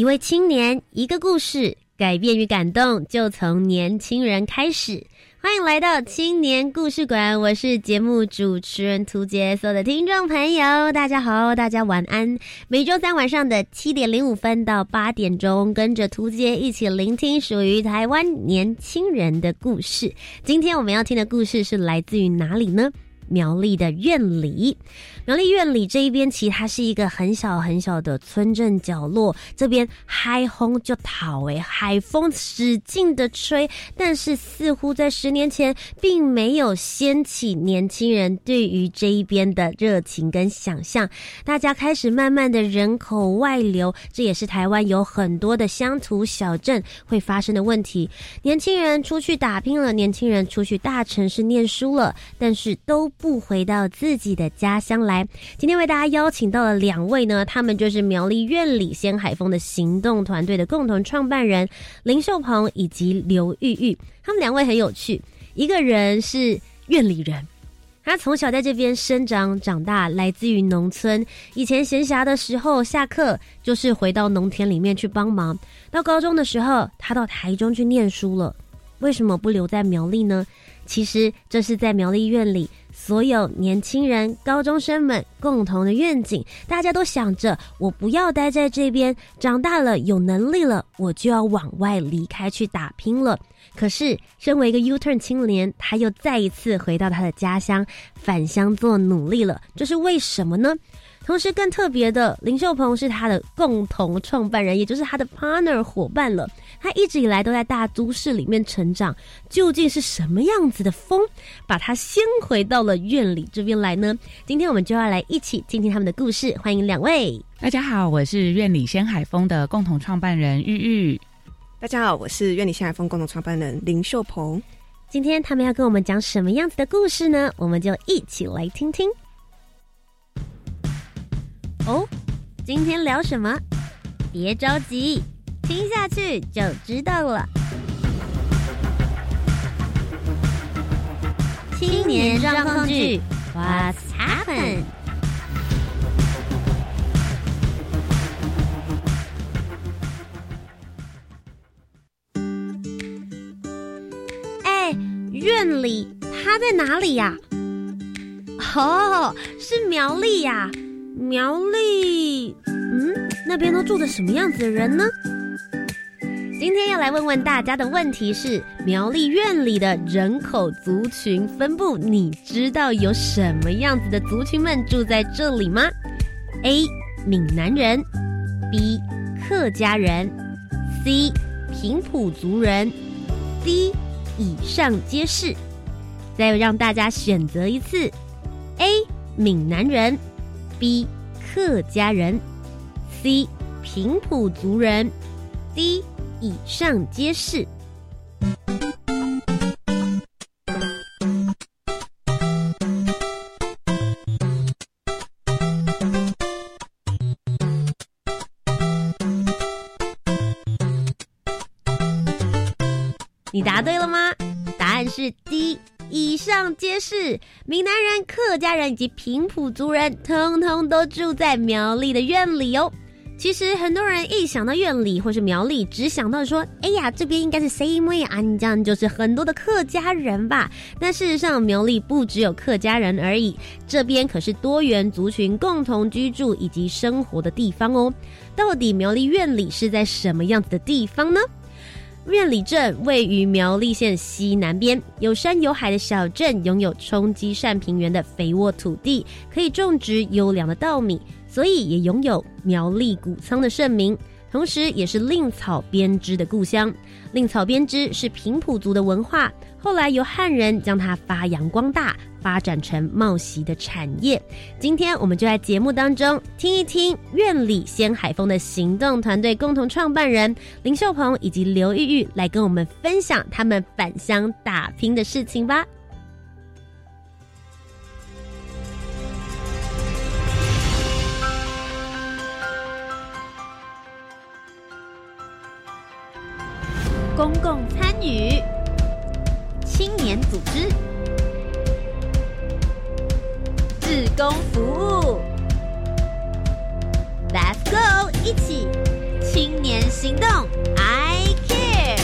一位青年，一个故事，改变与感动就从年轻人开始。欢迎来到青年故事馆，我是节目主持人涂杰。所有的听众朋友，大家好，大家晚安。每周三晚上的七点零五分到八点钟，跟着涂杰一起聆听属于台湾年轻人的故事。今天我们要听的故事是来自于哪里呢？苗栗的院里，苗栗院里这一边，其实它是一个很小很小的村镇角落。这边海风就讨诶，海风使劲的吹，但是似乎在十年前，并没有掀起年轻人对于这一边的热情跟想象。大家开始慢慢的人口外流，这也是台湾有很多的乡土小镇会发生的问题。年轻人出去打拼了，年轻人出去大城市念书了，但是都。不回到自己的家乡来。今天为大家邀请到了两位呢，他们就是苗栗院里仙海峰的行动团队的共同创办人林秀鹏以及刘玉玉。他们两位很有趣，一个人是院里人，他从小在这边生长长大，来自于农村。以前闲暇的时候，下课就是回到农田里面去帮忙。到高中的时候，他到台中去念书了。为什么不留在苗栗呢？其实这是在苗栗院里。所有年轻人、高中生们共同的愿景，大家都想着：我不要待在这边，长大了有能力了，我就要往外离开去打拼了。可是，身为一个 U-turn 青年，他又再一次回到他的家乡，返乡做努力了。这是为什么呢？同时，更特别的，林秀鹏是他的共同创办人，也就是他的 partner 伙伴了。他一直以来都在大都市里面成长，究竟是什么样子的风，把他先回到了院里这边来呢？今天我们就要来一起听听他们的故事。欢迎两位，大家好，我是院里仙海风的共同创办人玉玉。大家好，我是院里仙海风共同创办人林秀鹏。今天他们要跟我们讲什么样子的故事呢？我们就一起来听听。哦，今天聊什么？别着急。听下去就知道了。青年状况剧，What's happen？哎，院里他在哪里呀？哦，是苗栗呀，苗栗。嗯，那边都住着什么样子的人呢？今天要来问问大家的问题是：苗栗院里的人口族群分布，你知道有什么样子的族群们住在这里吗？A. 闽南人，B. 客家人，C. 平埔族人，D. 以上皆是。再让大家选择一次：A. 闽南人，B. 客家人，C. 平埔族人，D. 以上皆是。你答对了吗？答案是 D，以上皆是。闽南人、客家人以及平埔族人，通通都住在苗栗的院里哦。其实很多人一想到院里或是苗栗，只想到说：“哎呀，这边应该是 same 啊，你这样就是很多的客家人吧？”但事实上，苗栗不只有客家人而已，这边可是多元族群共同居住以及生活的地方哦。到底苗栗院里是在什么样子的地方呢？院里镇位于苗栗县西南边，有山有海的小镇，拥有冲积扇平原的肥沃土地，可以种植优良的稻米。所以也拥有苗栗谷仓的盛名，同时也是令草编织的故乡。令草编织是平埔族的文化，后来由汉人将它发扬光大，发展成茂席的产业。今天我们就在节目当中听一听院里仙海峰的行动团队共同创办人林秀鹏以及刘玉玉来跟我们分享他们返乡打拼的事情吧。工服务，Let's go，一起青年行动，I care。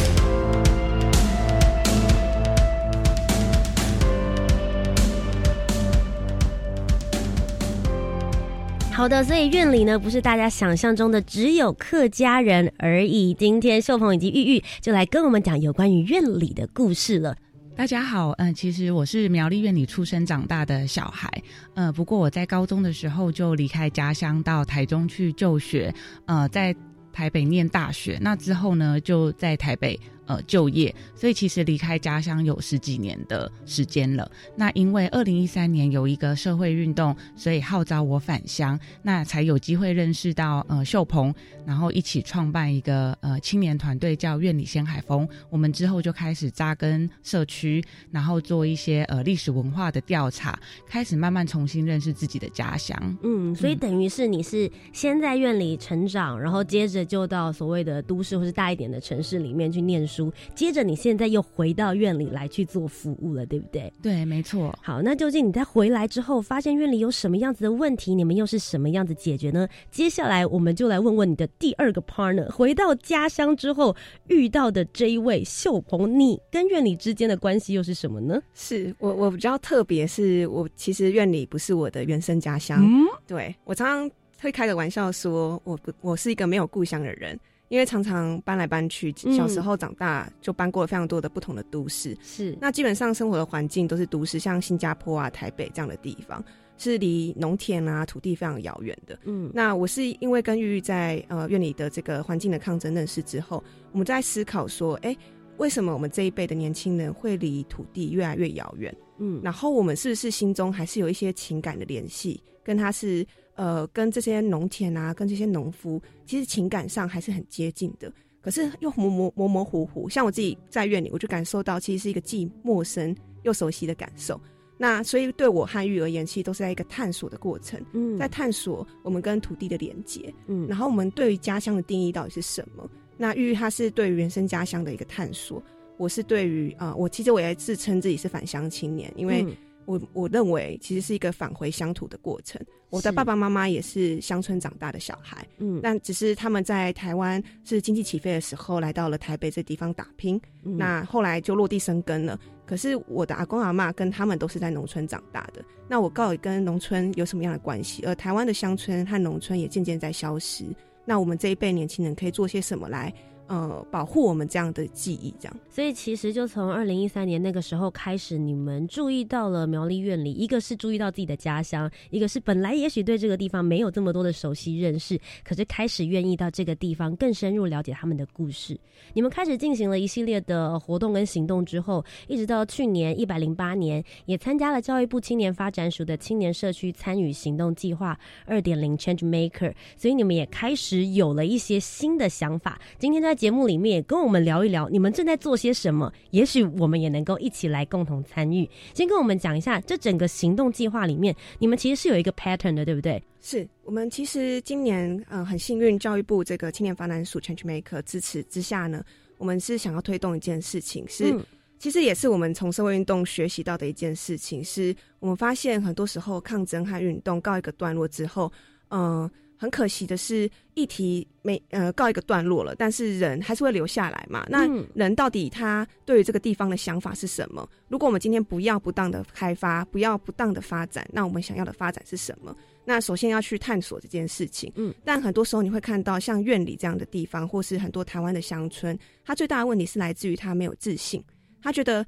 好的，所以院里呢不是大家想象中的只有客家人而已。今天秀鹏以及玉玉就来跟我们讲有关于院里的故事了。大家好，嗯，其实我是苗栗院里出生长大的小孩，呃，不过我在高中的时候就离开家乡到台中去就学，呃，在台北念大学，那之后呢就在台北。呃，就业，所以其实离开家乡有十几年的时间了。那因为二零一三年有一个社会运动，所以号召我返乡，那才有机会认识到呃秀鹏，然后一起创办一个呃青年团队叫院里仙海峰。我们之后就开始扎根社区，然后做一些呃历史文化的调查，开始慢慢重新认识自己的家乡。嗯，所以等于是你是先在院里成长，然后接着就到所谓的都市或是大一点的城市里面去念书。接着，你现在又回到院里来去做服务了，对不对？对，没错。好，那究竟你在回来之后，发现院里有什么样子的问题？你们又是什么样子解决呢？接下来，我们就来问问你的第二个 partner，回到家乡之后遇到的这一位秀鹏，你跟院里之间的关系又是什么呢？是我，我比较特别，是我其实院里不是我的原生家乡。嗯，对我常常会开个玩笑说，我不，我是一个没有故乡的人。因为常常搬来搬去，小时候长大就搬过了非常多的不同的都市。是，那基本上生活的环境都是都市，像新加坡啊、台北这样的地方，是离农田啊、土地非常遥远的。嗯，那我是因为跟玉玉在呃院里的这个环境的抗争认识之后，我们在思考说，哎，为什么我们这一辈的年轻人会离土地越来越遥远？嗯，然后我们是不是心中还是有一些情感的联系，跟他是？呃，跟这些农田啊，跟这些农夫，其实情感上还是很接近的。可是又模模模模糊糊，像我自己在院里，我就感受到其实是一个既陌生又熟悉的感受。那所以对我和玉而言，其实都是在一个探索的过程，嗯，在探索我们跟土地的连接，嗯，然后我们对于家乡的定义到底是什么？那玉玉他是对于原生家乡的一个探索，我是对于啊，我其实我也自称自己是返乡青年，因为。我我认为其实是一个返回乡土的过程。我的爸爸妈妈也是乡村长大的小孩，嗯，但只是他们在台湾是经济起飞的时候来到了台北这地方打拼，那后来就落地生根了。可是我的阿公阿妈跟他们都是在农村长大的，那我到底跟农村有什么样的关系？而台湾的乡村和农村也渐渐在消失，那我们这一辈年轻人可以做些什么来？呃，保护我们这样的记忆，这样。所以其实就从二零一三年那个时候开始，你们注意到了苗栗院里，一个是注意到自己的家乡，一个是本来也许对这个地方没有这么多的熟悉认识，可是开始愿意到这个地方更深入了解他们的故事。你们开始进行了一系列的活动跟行动之后，一直到去年一百零八年，也参加了教育部青年发展署的青年社区参与行动计划二点零 Change Maker，所以你们也开始有了一些新的想法。今天在节目里面也跟我们聊一聊，你们正在做些什么？也许我们也能够一起来共同参与。先跟我们讲一下，这整个行动计划里面，你们其实是有一个 pattern 的，对不对？是我们其实今年呃很幸运，教育部这个青年发展署 Change Maker 支持之下呢，我们是想要推动一件事情，是其实也是我们从社会运动学习到的一件事情，是我们发现很多时候抗争和运动告一个段落之后，嗯。很可惜的是，议题没呃告一个段落了，但是人还是会留下来嘛。那人到底他对于这个地方的想法是什么？如果我们今天不要不当的开发，不要不当的发展，那我们想要的发展是什么？那首先要去探索这件事情。嗯，但很多时候你会看到，像院里这样的地方，或是很多台湾的乡村，它最大的问题是来自于他没有自信，他觉得。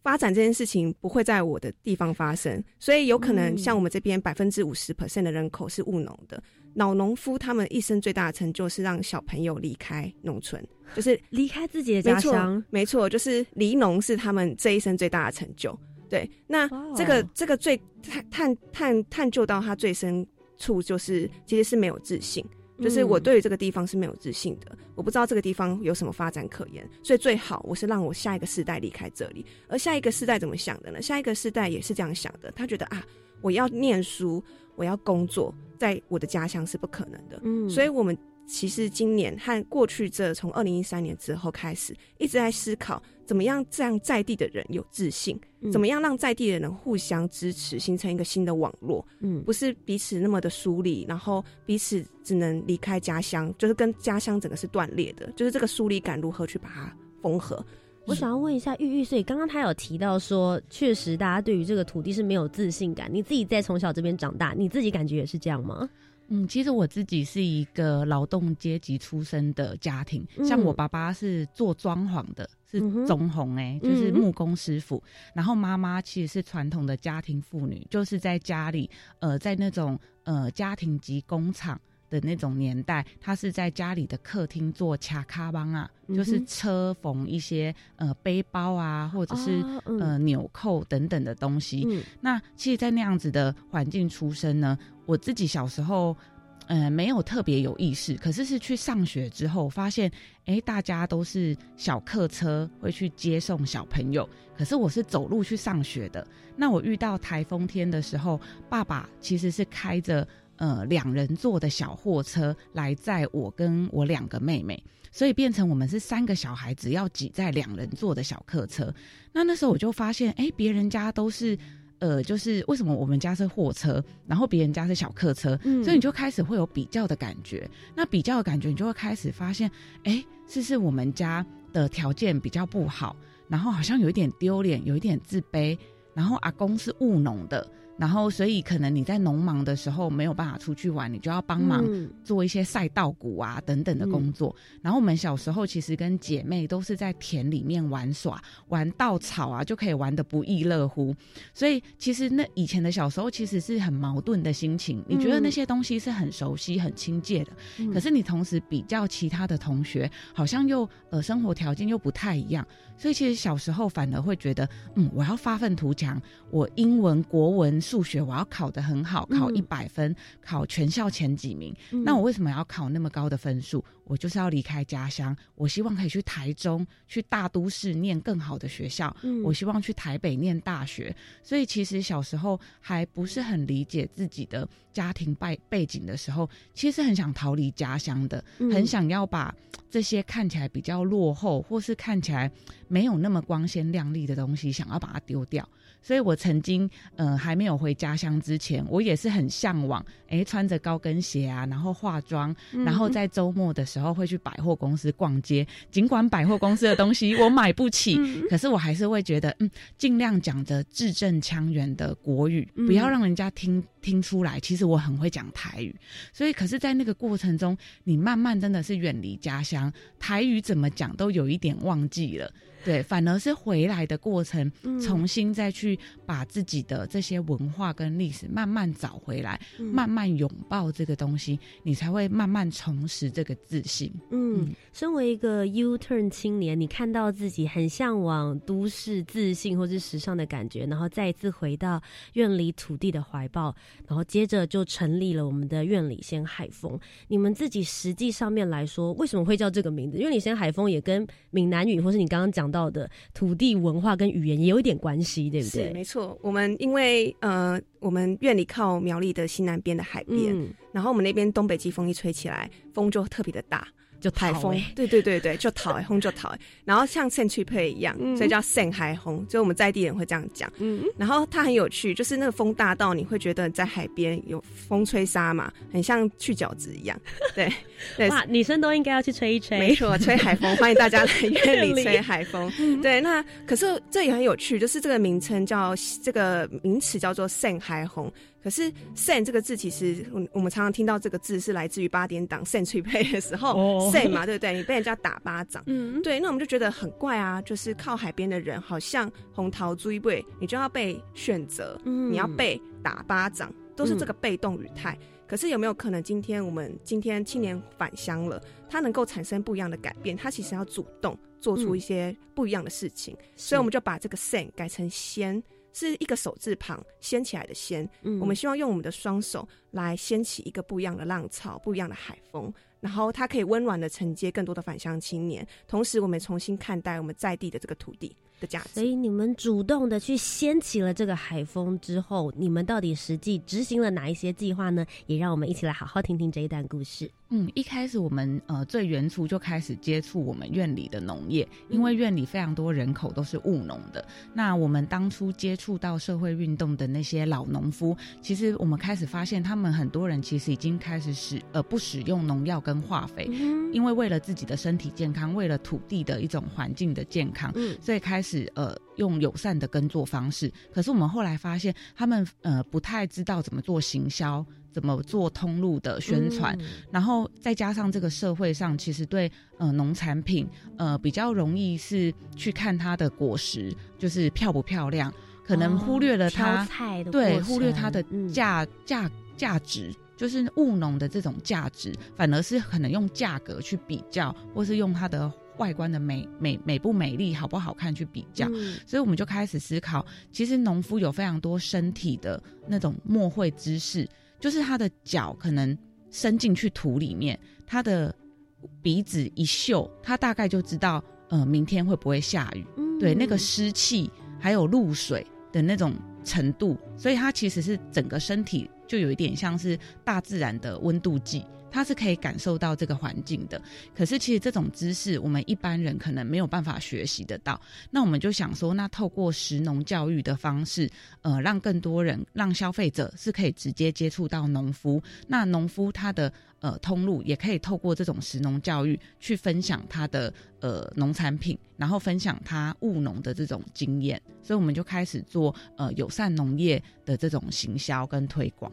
发展这件事情不会在我的地方发生，所以有可能像我们这边百分之五十 percent 的人口是务农的，老农夫他们一生最大的成就是让小朋友离开农村，就是离开自己的家乡。没错，就是离农是他们这一生最大的成就。对，那这个这个最探探探探究到他最深处，就是其实是没有自信。就是我对于这个地方是没有自信的，我不知道这个地方有什么发展可言，所以最好我是让我下一个世代离开这里。而下一个世代怎么想的呢？下一个世代也是这样想的，他觉得啊，我要念书，我要工作，在我的家乡是不可能的。嗯，所以我们。其实今年和过去这从二零一三年之后开始，一直在思考怎么样让在地的人有自信，怎么样让在地的人互相支持，形成一个新的网络。嗯，不是彼此那么的疏离，然后彼此只能离开家乡，就是跟家乡整个是断裂的。就是这个疏离感如何去把它缝合？我想要问一下玉玉，所以刚刚他有提到说，确实大家对于这个土地是没有自信感。你自己在从小这边长大，你自己感觉也是这样吗？嗯，其实我自己是一个劳动阶级出身的家庭，像我爸爸是做装潢的，是中红哎，就是木工师傅。然后妈妈其实是传统的家庭妇女，就是在家里，呃，在那种呃家庭级工厂的那种年代，他是在家里的客厅做卡卡邦啊，就是车缝一些呃背包啊，或者是呃纽扣等等的东西。那其实，在那样子的环境出生呢。我自己小时候，呃，没有特别有意识，可是是去上学之后发现，哎，大家都是小客车会去接送小朋友，可是我是走路去上学的。那我遇到台风天的时候，爸爸其实是开着呃两人座的小货车来载我跟我两个妹妹，所以变成我们是三个小孩子要挤在两人座的小客车。那那时候我就发现，哎，别人家都是。呃，就是为什么我们家是货车，然后别人家是小客车，所以你就开始会有比较的感觉。那比较的感觉，你就会开始发现，哎，是是我们家的条件比较不好，然后好像有一点丢脸，有一点自卑。然后阿公是务农的。然后，所以可能你在农忙的时候没有办法出去玩，你就要帮忙做一些晒稻谷啊等等的工作。然后我们小时候其实跟姐妹都是在田里面玩耍，玩稻草啊，就可以玩得不亦乐乎。所以其实那以前的小时候其实是很矛盾的心情。你觉得那些东西是很熟悉、很亲切的，可是你同时比较其他的同学，好像又呃生活条件又不太一样。所以其实小时候反而会觉得，嗯，我要发愤图强，我英文、国文。数学我要考得很好，考一百分，考全校前几名。那我为什么要考那么高的分数？我就是要离开家乡，我希望可以去台中，去大都市念更好的学校。我希望去台北念大学。所以其实小时候还不是很理解自己的家庭背背景的时候，其实很想逃离家乡的，很想要把这些看起来比较落后，或是看起来没有那么光鲜亮丽的东西，想要把它丢掉。所以我曾经，呃，还没有回家乡之前，我也是很向往，哎，穿着高跟鞋啊，然后化妆，然后在周末的时候会去百货公司逛街。尽管百货公司的东西 我买不起，可是我还是会觉得，嗯，尽量讲着字正腔圆的国语，不要让人家听听出来，其实我很会讲台语。所以，可是，在那个过程中，你慢慢真的是远离家乡，台语怎么讲都有一点忘记了。对，反而是回来的过程，重新再去把自己的这些文化跟历史慢慢找回来，慢慢拥抱这个东西，你才会慢慢重拾这个自信。嗯，身为一个 U turn 青年，你看到自己很向往都市自信或是时尚的感觉，然后再一次回到院里土地的怀抱，然后接着就成立了我们的院里先海风。你们自己实际上面来说，为什么会叫这个名字？院里先海风也跟闽南语或是你刚刚讲。到的土地文化跟语言也有一点关系，对不对？没错，我们因为呃，我们院里靠苗栗的西南边的海边，然后我们那边东北季风一吹起来，风就特别的大。就台风，对对对对，就讨风就讨，然后像圣去配一样，所以叫圣海风，就我们在地人会这样讲。嗯，然后它很有趣，就是那个风大到你会觉得在海边有风吹沙嘛，很像去饺子一样。对对，哇，女生都应该要去吹一吹，没错，吹海风，欢迎大家来 院里吹海风。对，那可是这也很有趣，就是这个名称叫这个名词叫做圣海风。可是 “sen” 这个字，其实我我们常常听到这个字是来自于八点档 “sen 翠配”的时候，“sen” 嘛，对不对？你被人家打巴掌，嗯，对，那我们就觉得很怪啊，就是靠海边的人，好像红桃追背，你就要被选择，你要被打巴掌，都是这个被动语态。可是有没有可能今天我们今天青年返乡了，他能够产生不一样的改变？他其实要主动做出一些不一样的事情，所以我们就把这个 “sen” 改成“先”，是一个手字旁掀起来的“掀”。嗯我们希望用我们的双手来掀起一个不一样的浪潮，不一样的海风。然后它可以温暖的承接更多的返乡青年，同时我们重新看待我们在地的这个土地的价值。所以你们主动的去掀起了这个海风之后，你们到底实际执行了哪一些计划呢？也让我们一起来好好听听这一段故事。嗯，一开始我们呃最原初就开始接触我们院里的农业，因为院里非常多人口都是务农的。那我们当初接触到社会运动的那些老农夫，其实我们开始发现，他们很多人其实已经开始使呃不使用农药跟化肥，因为为了自己的身体健康，为了土地的一种环境的健康，所以开始呃用友善的耕作方式。可是我们后来发现，他们呃不太知道怎么做行销。怎么做通路的宣传，然后再加上这个社会上其实对呃农产品呃比较容易是去看它的果实就是漂不漂亮，可能忽略了它对忽略它的价价价值，就是务农的这种价值，反而是可能用价格去比较，或是用它的外观的美美美不美丽好不好看去比较，所以我们就开始思考，其实农夫有非常多身体的那种默会知识。就是他的脚可能伸进去土里面，他的鼻子一嗅，他大概就知道，呃，明天会不会下雨。对，那个湿气还有露水的那种程度，所以他其实是整个身体就有一点像是大自然的温度计。他是可以感受到这个环境的，可是其实这种知识我们一般人可能没有办法学习得到。那我们就想说，那透过食农教育的方式，呃，让更多人、让消费者是可以直接接触到农夫。那农夫他的呃通路也可以透过这种食农教育去分享他的呃农产品，然后分享他务农的这种经验。所以我们就开始做呃友善农业的这种行销跟推广。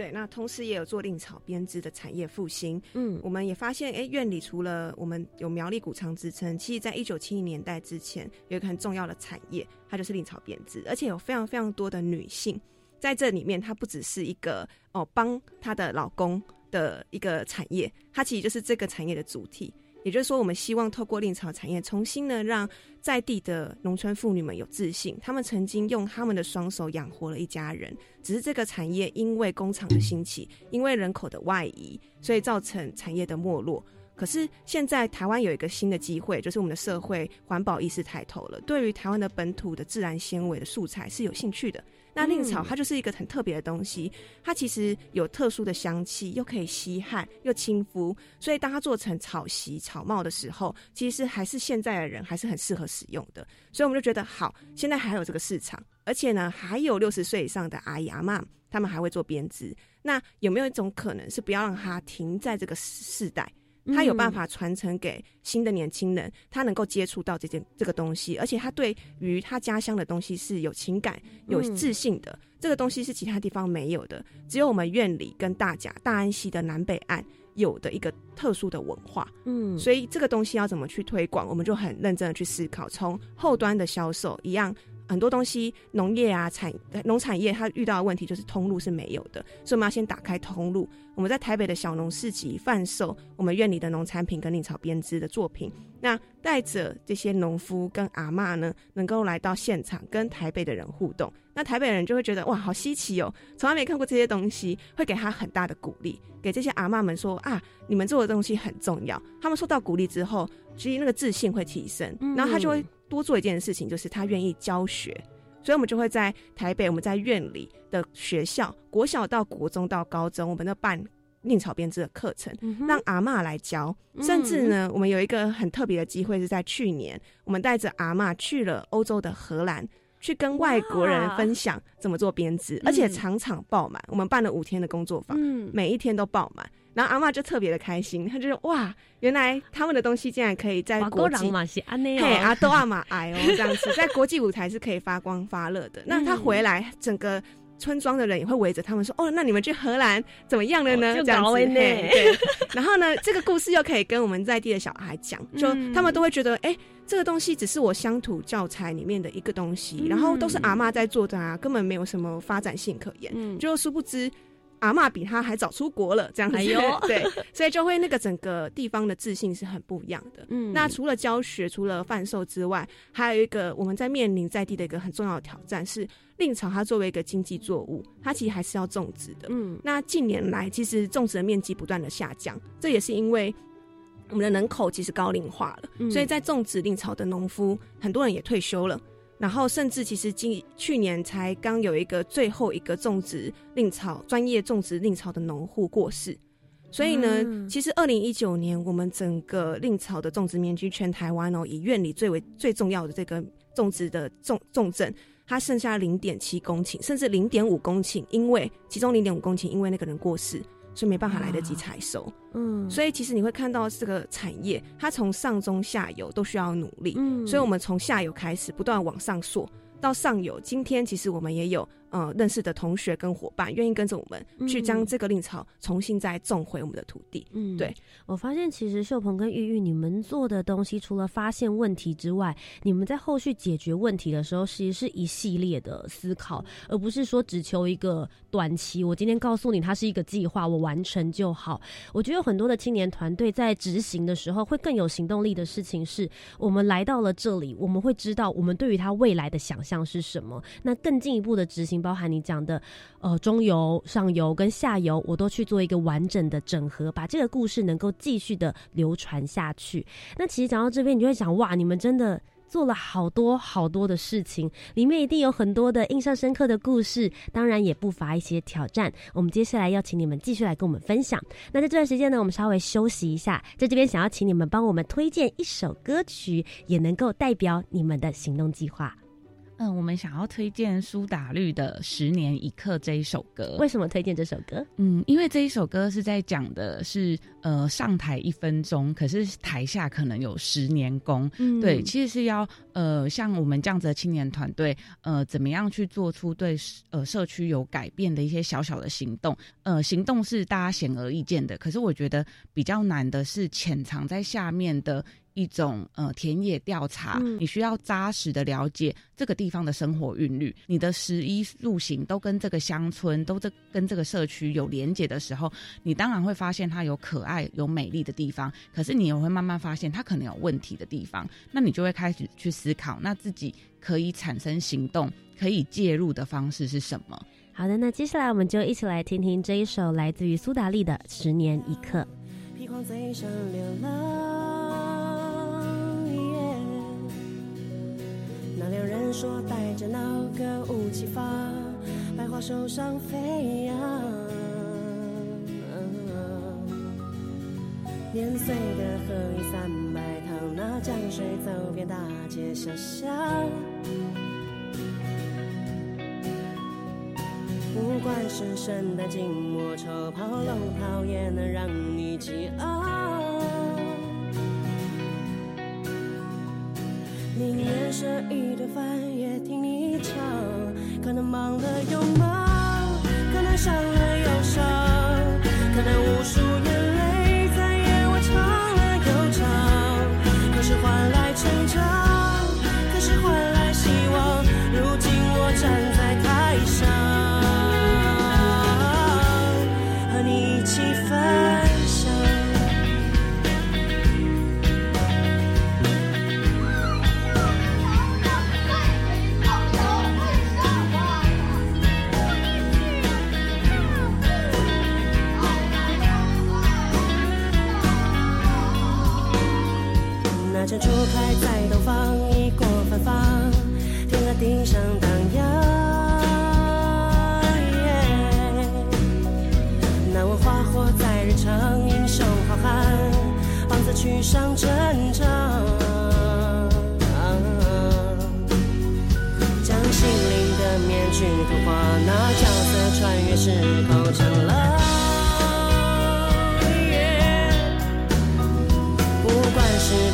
对，那同时也有做令草编织的产业复兴。嗯，我们也发现，哎，院里除了我们有苗栗谷仓之称，其实在一九七零年代之前，有一个很重要的产业，它就是令草编织，而且有非常非常多的女性在这里面。它不只是一个哦帮她的老公的一个产业，它其实就是这个产业的主体。也就是说，我们希望透过令草产业，重新呢让在地的农村妇女们有自信。他们曾经用他们的双手养活了一家人，只是这个产业因为工厂的兴起，因为人口的外移，所以造成产业的没落。可是现在台湾有一个新的机会，就是我们的社会环保意识抬头了，对于台湾的本土的自然纤维的素材是有兴趣的。那令草它就是一个很特别的东西，它其实有特殊的香气，又可以吸汗又亲肤，所以当它做成草席、草帽的时候，其实还是现在的人还是很适合使用的。所以我们就觉得好，现在还有这个市场，而且呢，还有六十岁以上的阿姨阿妈，他们还会做编织。那有没有一种可能是不要让它停在这个世代？他有办法传承给新的年轻人，他能够接触到这件这个东西，而且他对于他家乡的东西是有情感、有自信的。这个东西是其他地方没有的，只有我们院里跟大甲、大安溪的南北岸有的一个特殊的文化。嗯，所以这个东西要怎么去推广，我们就很认真的去思考，从后端的销售一样。很多东西，农业啊，产农产业，它遇到的问题就是通路是没有的，所以我们要先打开通路。我们在台北的小农市集贩售我们院里的农产品跟令草编织的作品，那带着这些农夫跟阿妈呢，能够来到现场跟台北的人互动，那台北人就会觉得哇，好稀奇哦，从来没看过这些东西，会给他很大的鼓励，给这些阿妈们说啊，你们做的东西很重要。他们受到鼓励之后，其实那个自信会提升，然后他就会。多做一件事情，就是他愿意教学，所以我们就会在台北，我们在院里的学校，国小到国中到高中，我们都办宁草编织的课程，让阿妈来教。甚至呢，我们有一个很特别的机会，是在去年，我们带着阿妈去了欧洲的荷兰，去跟外国人分享怎么做编织，而且场场爆满。我们办了五天的工作坊，每一天都爆满。然后阿妈就特别的开心，她就说：“哇，原来他们的东西竟然可以在国际，嘿阿多阿玛哎哦这样子，在国际舞台是可以发光发热的。那他回来，整个村庄的人也会围着他们说：哦，那你们去荷兰怎么样了呢？这样子，对。然后呢，这个故事又可以跟我们在地的小孩讲，就他们都会觉得，哎，这个东西只是我乡土教材里面的一个东西，然后都是阿妈在做的啊，根本没有什么发展性可言。就殊不知。”阿妈比他还早出国了，这样子。哎呦，对，所以就会那个整个地方的自信是很不一样的。嗯，那除了教学、除了贩售之外，还有一个我们在面临在地的一个很重要的挑战是，令草它作为一个经济作物，它其实还是要种植的。嗯，那近年来其实种植的面积不断的下降，这也是因为我们的人口其实高龄化了，所以在种植令草的农夫很多人也退休了。然后，甚至其实今去年才刚有一个最后一个种植令草专业种植令草的农户过世，所以呢，其实二零一九年我们整个令草的种植面积全台湾哦，以院里最为最重要的这个种植的重重镇，它剩下零点七公顷，甚至零点五公顷，因为其中零点五公顷因为那个人过世。所以没办法来得及采收，嗯，所以其实你会看到这个产业，它从上中下游都需要努力，嗯，所以我们从下游开始不断往上溯到上游，今天其实我们也有。呃，认识的同学跟伙伴愿意跟着我们去将这个令草重新再种回我们的土地。嗯，对我发现其实秀鹏跟玉玉你们做的东西，除了发现问题之外，你们在后续解决问题的时候，其实是一系列的思考，而不是说只求一个短期。我今天告诉你，它是一个计划，我完成就好。我觉得有很多的青年团队在执行的时候，会更有行动力的事情是，我们来到了这里，我们会知道我们对于他未来的想象是什么。那更进一步的执行。包含你讲的，呃，中游、上游跟下游，我都去做一个完整的整合，把这个故事能够继续的流传下去。那其实讲到这边，你就会想，哇，你们真的做了好多好多的事情，里面一定有很多的印象深刻的故事，当然也不乏一些挑战。我们接下来要请你们继续来跟我们分享。那在这段时间呢，我们稍微休息一下，在这边想要请你们帮我们推荐一首歌曲，也能够代表你们的行动计划。嗯，我们想要推荐苏打绿的《十年一刻》这一首歌。为什么推荐这首歌？嗯，因为这一首歌是在讲的是，呃，上台一分钟，可是台下可能有十年功。嗯，对，其实是要，呃，像我们这样子的青年团队，呃，怎么样去做出对呃社区有改变的一些小小的行动？呃，行动是大家显而易见的，可是我觉得比较难的是潜藏在下面的。一种呃田野调查，你需要扎实的了解这个地方的生活韵律，你的食衣住行都跟这个乡村都这跟这个社区有连结的时候，你当然会发现它有可爱有美丽的地方，可是你也会慢慢发现它可能有问题的地方，那你就会开始去思考，那自己可以产生行动，可以介入的方式是什么？好的，那接下来我们就一起来听听这一首来自于苏打绿的《十年一刻》。那两人说带着那个武器发，百花手上飞扬。年岁的河里三百趟，那江水走遍大街小巷。不管是圣诞、静默、抽炮、龙袍，也能让你激昂。宁愿舍一顿饭也听你唱，可能忙了又忙，可能伤了又伤，可能无数珍珠开在东方，一过芬芳，天和地上荡漾。难问花火在日常，英雄好汉，棒子去上阵场。将心灵的面具脱化，那角色穿越时空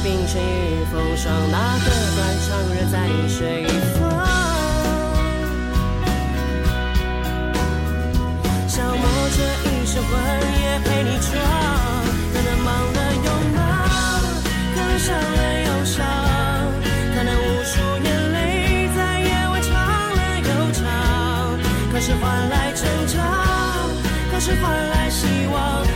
冰雪与风霜，哪个断肠人在水方？消磨这一生魂也陪你闯，可能忙了又忙，可能伤了又伤，可能无数眼泪在夜晚唱了又唱，可是换来成长，可是换来希望。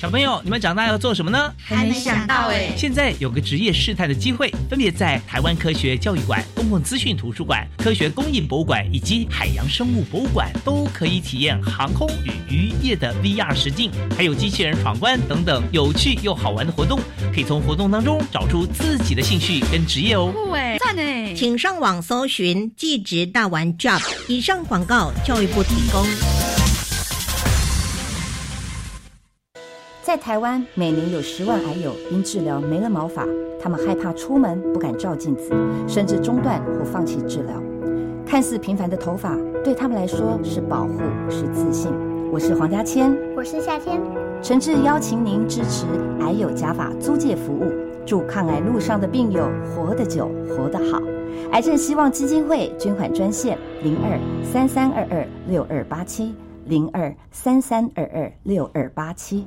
小朋友，你们长大要做什么呢？还没想到哎。现在有个职业试探的机会，分别在台湾科学教育馆、公共资讯图书馆、科学工艺博物馆以及海洋生物博物馆，都可以体验航空与渔业的 VR 实境，还有机器人闯关等等有趣又好玩的活动。可以从活动当中找出自己的兴趣跟职业哦。酷哎，赞哎！请上网搜寻“技职大玩 Job”。以上广告，教育部提供。在台湾，每年有十万癌友因治疗没了毛发，他们害怕出门，不敢照镜子，甚至中断或放弃治疗。看似平凡的头发，对他们来说是保护，是自信。我是黄家千，我是夏天，诚挚邀请您支持癌友假发租借服务，祝抗癌路上的病友活得久，活得好。癌症希望基金会捐款专线：零二三三二二六二八七零二三三二二六二八七。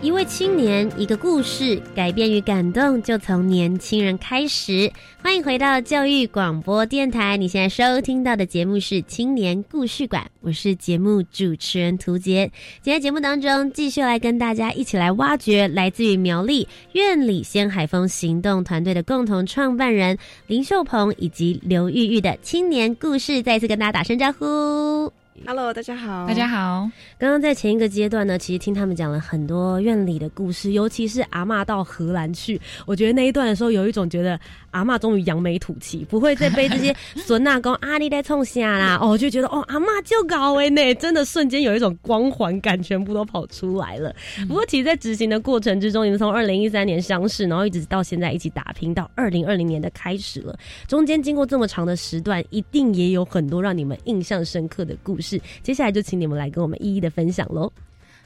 一位青年，一个故事，改变与感动就从年轻人开始。欢迎回到教育广播电台，你现在收听到的节目是青年故事馆，我是节目主持人涂杰。今天节目当中，继续来跟大家一起来挖掘来自于苗栗院里仙海峰行动团队的共同创办人林秀鹏以及刘玉玉的青年故事，再次跟大家打声招呼。Hello，大家好，大家好。刚刚在前一个阶段呢，其实听他们讲了很多院里的故事，尤其是阿妈到荷兰去，我觉得那一段的时候，有一种觉得阿妈终于扬眉吐气，不会再被这些孙纳公阿丽在冲下啦。哦，就觉得哦，阿妈就搞哎呢，真的瞬间有一种光环感，全部都跑出来了。不过，其实，在执行的过程之中，你们从二零一三年相识，然后一直到现在一起打拼，到二零二零年的开始了，中间经过这么长的时段，一定也有很多让你们印象深刻的故事。是，接下来就请你们来跟我们一一的分享喽。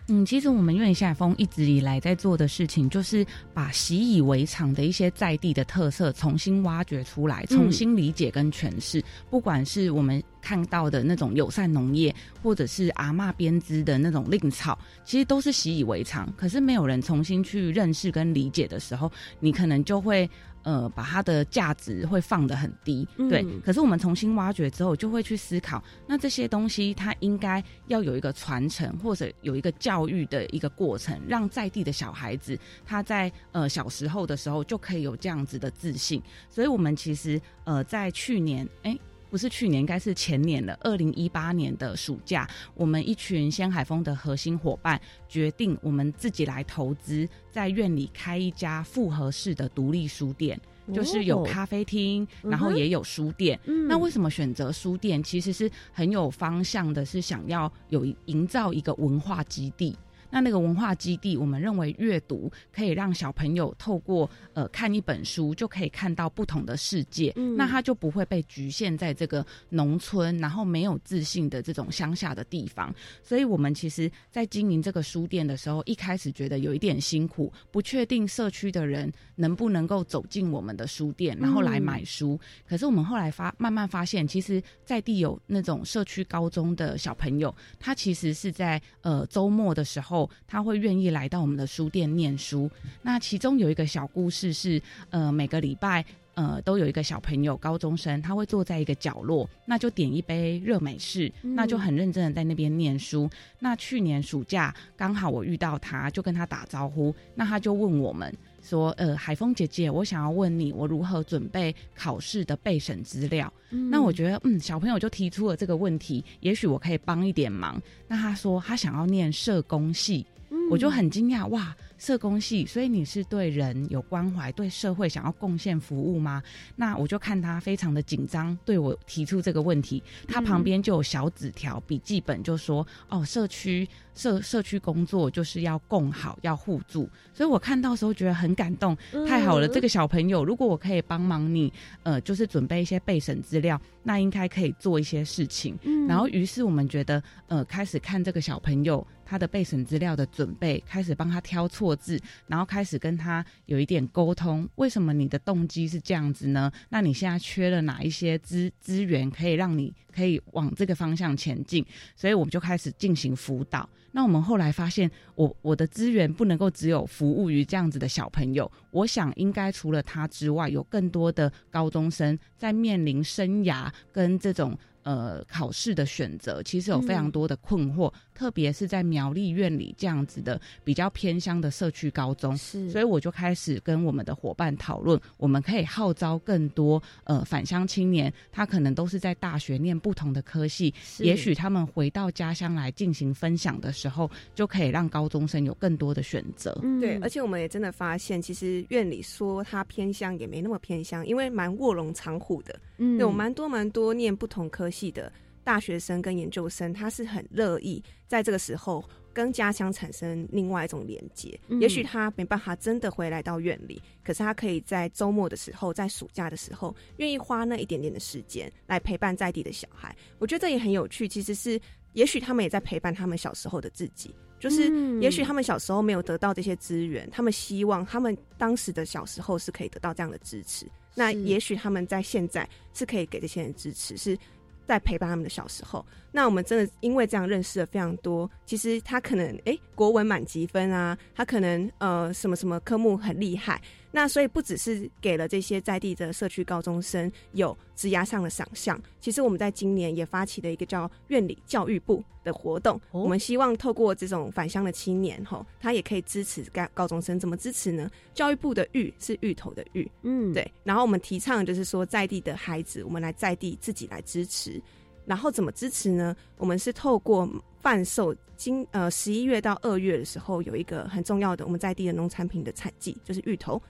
嗯，其实我们院下风一直以来在做的事情，就是把习以为常的一些在地的特色重新挖掘出来，重新理解跟诠释。不管是我们看到的那种友善农业，或者是阿嬷编织的那种令草，其实都是习以为常。可是没有人重新去认识跟理解的时候，你可能就会。呃，把它的价值会放得很低，对。可是我们重新挖掘之后，就会去思考，那这些东西它应该要有一个传承，或者有一个教育的一个过程，让在地的小孩子他在呃小时候的时候就可以有这样子的自信。所以，我们其实呃在去年，哎。不是去年，应该是前年了。二零一八年的暑假，我们一群仙海峰的核心伙伴决定，我们自己来投资，在院里开一家复合式的独立书店，就是有咖啡厅，然后也有书店。那为什么选择书店？其实是很有方向的，是想要有营造一个文化基地。那那个文化基地，我们认为阅读可以让小朋友透过呃看一本书，就可以看到不同的世界。嗯，那他就不会被局限在这个农村，然后没有自信的这种乡下的地方。所以，我们其实，在经营这个书店的时候，一开始觉得有一点辛苦，不确定社区的人能不能够走进我们的书店，然后来买书。可是，我们后来发慢慢发现，其实在地有那种社区高中的小朋友，他其实是在呃周末的时候。他会愿意来到我们的书店念书。那其中有一个小故事是，呃，每个礼拜，呃，都有一个小朋友，高中生，他会坐在一个角落，那就点一杯热美式，那就很认真的在那边念书。那去年暑假刚好我遇到他，就跟他打招呼，那他就问我们。说，呃，海峰姐姐，我想要问你，我如何准备考试的备审资料？那我觉得，嗯，小朋友就提出了这个问题，也许我可以帮一点忙。那他说他想要念社工系，我就很惊讶，哇！社工系，所以你是对人有关怀，对社会想要贡献服务吗？那我就看他非常的紧张，对我提出这个问题。他旁边就有小纸条、笔记本，就说：“哦，社区社社区工作就是要共好，要互助。”所以我看到时候觉得很感动，太好了！这个小朋友，如果我可以帮忙你，呃，就是准备一些备审资料，那应该可以做一些事情。然后，于是我们觉得，呃，开始看这个小朋友。他的备审资料的准备，开始帮他挑错字，然后开始跟他有一点沟通。为什么你的动机是这样子呢？那你现在缺了哪一些资资源，可以让你可以往这个方向前进？所以我们就开始进行辅导。那我们后来发现，我我的资源不能够只有服务于这样子的小朋友。我想应该除了他之外，有更多的高中生在面临生涯跟这种。呃，考试的选择其实有非常多的困惑，特别是在苗栗院里这样子的比较偏乡的社区高中，是，所以我就开始跟我们的伙伴讨论，我们可以号召更多呃返乡青年，他可能都是在大学念不同的科系，也许他们回到家乡来进行分享的时候，就可以让高中生有更多的选择。对，而且我们也真的发现，其实院里说他偏乡也没那么偏乡，因为蛮卧龙藏虎的，有蛮多蛮多念不同科。系的大学生跟研究生，他是很乐意在这个时候跟家乡产生另外一种连接。也许他没办法真的回来到院里，可是他可以在周末的时候，在暑假的时候，愿意花那一点点的时间来陪伴在地的小孩。我觉得这也很有趣。其实是，也许他们也在陪伴他们小时候的自己。就是，也许他们小时候没有得到这些资源，他们希望他们当时的小时候是可以得到这样的支持。那也许他们在现在是可以给这些人支持，是。在陪伴他们的小时候，那我们真的因为这样认识了非常多。其实他可能诶国文满级分啊，他可能呃什么什么科目很厉害。那所以不只是给了这些在地的社区高中生有职涯上的想象，其实我们在今年也发起了一个叫院里教育部的活动。我们希望透过这种返乡的青年，吼，他也可以支持高高中生。怎么支持呢？教育部的芋是芋头的芋，嗯，对。然后我们提倡就是说，在地的孩子，我们来在地自己来支持。然后怎么支持呢？我们是透过贩售，今呃十一月到二月的时候，有一个很重要的我们在地的农产品的产季，就是芋头。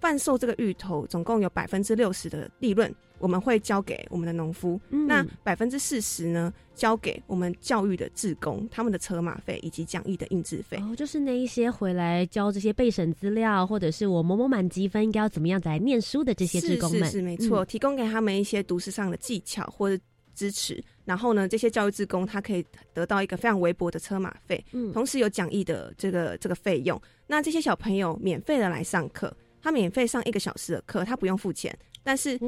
贩售这个芋头，总共有百分之六十的利润，我们会交给我们的农夫。那百分之四十呢，交给我们教育的志工，他们的车马费以及讲义的印制费。哦，就是那一些回来交这些备审资料，或者是我某某满积分应该要怎么样来念书的这些志工们，是是是没错，提供给他们一些读书上的技巧或者。支持，然后呢，这些教育职工他可以得到一个非常微薄的车马费，嗯，同时有讲义的这个这个费用。那这些小朋友免费的来上课，他免费上一个小时的课，他不用付钱，但是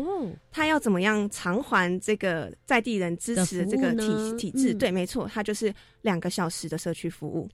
他要怎么样偿还这个在地人支持的这个体体制？对，没错，他就是两个小时的社区服务。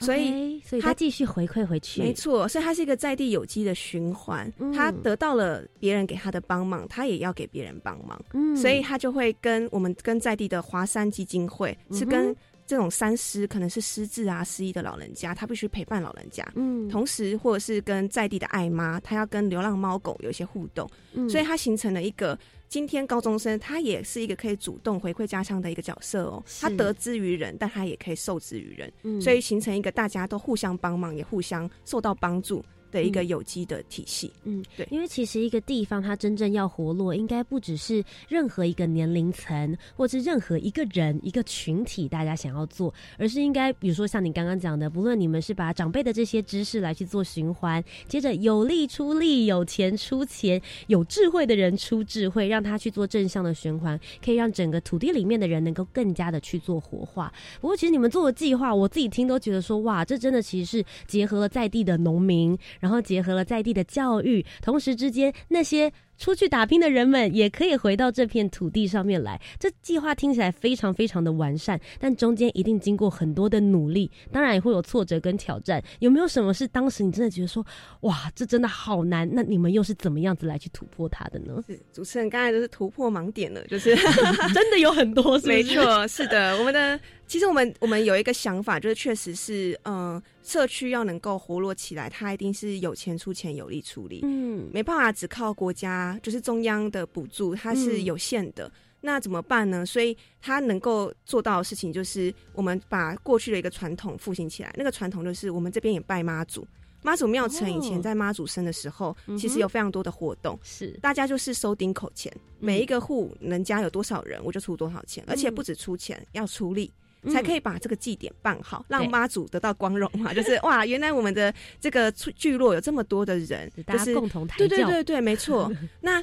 所以，所以他继续回馈回去，没错。所以，他是一个在地有机的循环。他得到了别人给他的帮忙，他也要给别人帮忙。嗯，所以他就会跟我们跟在地的华山基金会，是跟这种三失，可能是失智啊、失忆的老人家，他必须陪伴老人家。嗯，同时或者是跟在地的爱妈，他要跟流浪猫狗有一些互动。嗯，所以他形成了一个。今天高中生他也是一个可以主动回馈家乡的一个角色哦，他得之于人，但他也可以受之于人，所以形成一个大家都互相帮忙，也互相受到帮助。的一个有机的体系，嗯，对，因为其实一个地方它真正要活络，应该不只是任何一个年龄层，或是任何一个人、一个群体，大家想要做，而是应该，比如说像你刚刚讲的，不论你们是把长辈的这些知识来去做循环，接着有力出力，有钱出钱，有智慧的人出智慧，让他去做正向的循环，可以让整个土地里面的人能够更加的去做活化。不过，其实你们做的计划，我自己听都觉得说，哇，这真的其实是结合了在地的农民。然后结合了在地的教育，同时之间那些。出去打拼的人们也可以回到这片土地上面来。这计划听起来非常非常的完善，但中间一定经过很多的努力，当然也会有挫折跟挑战。有没有什么是当时你真的觉得说，哇，这真的好难？那你们又是怎么样子来去突破它的呢？是 主持人刚才就是突破盲点了，就是 真的有很多，没错，是的，我们的其实我们我们有一个想法，就是确实是，嗯，社区要能够活络起来，它一定是有钱出钱，有力出力。嗯，没办法只靠国家，就是中央的补助，它是有限的。那怎么办呢？所以他能够做到的事情，就是我们把过去的一个传统复兴起来。那个传统就是我们这边也拜妈祖，妈祖庙城以前在妈祖生的时候，其实有非常多的活动，是大家就是收丁口钱，每一个户人家有多少人，我就出多少钱，而且不止出钱，要出力。才可以把这个祭典办好，让妈祖得到光荣嘛？就是哇，原来我们的这个聚落有这么多的人，大家共同抬对对对对，没错。那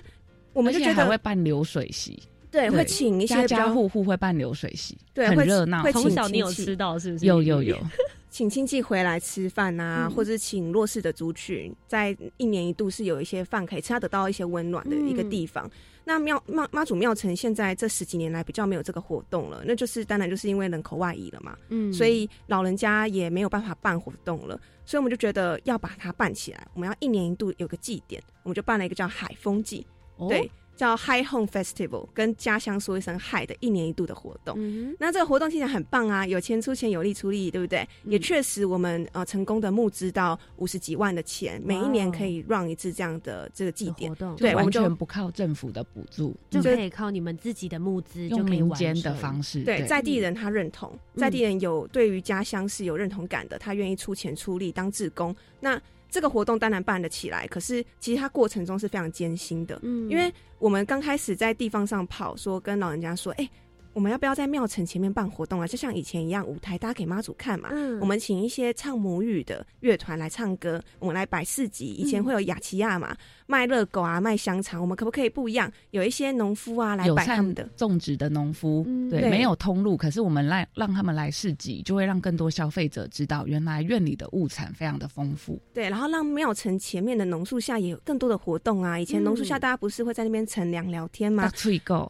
我们就觉得会办流水席。对，会请一些家家户户会办流水席，对，很热闹。从小你有吃到是不是？有有有，请亲戚回来吃饭啊，或者请弱势的族群，在一年一度是有一些饭可以吃，他得到一些温暖的一个地方。那庙妈妈祖庙城现在这十几年来比较没有这个活动了，那就是当然就是因为人口外移了嘛，嗯，所以老人家也没有办法办活动了，所以我们就觉得要把它办起来，我们要一年一度有个祭典，我们就办了一个叫海风祭，对。叫 High Home Festival，跟家乡说一声 Hi 的一年一度的活动。那这个活动听起来很棒啊，有钱出钱，有力出力，对不对？也确实，我们呃成功的募资到五十几万的钱，每一年可以 run 一次这样的这个祭典活动，对，完全不靠政府的补助，就可以靠你们自己的募资，用民间的方式。对，在地人他认同，在地人有对于家乡是有认同感的，他愿意出钱出力当志工。那这个活动当然办得起来，可是其实它过程中是非常艰辛的，嗯，因为我们刚开始在地方上跑，说跟老人家说，哎。我们要不要在庙城前面办活动啊？就像以前一样，舞台大家给妈祖看嘛。嗯，我们请一些唱母语的乐团来唱歌，我们来摆市集。以前会有雅琪亚嘛，卖热狗啊，卖香肠。我们可不可以不一样？有一些农夫啊来摆他们的种植的农夫，对，没有通路，可是我们来让他们来市集，就会让更多消费者知道，原来院里的物产非常的丰富。对，然后让庙城前面的农树下也有更多的活动啊。以前农树下大家不是会在那边乘凉聊天吗？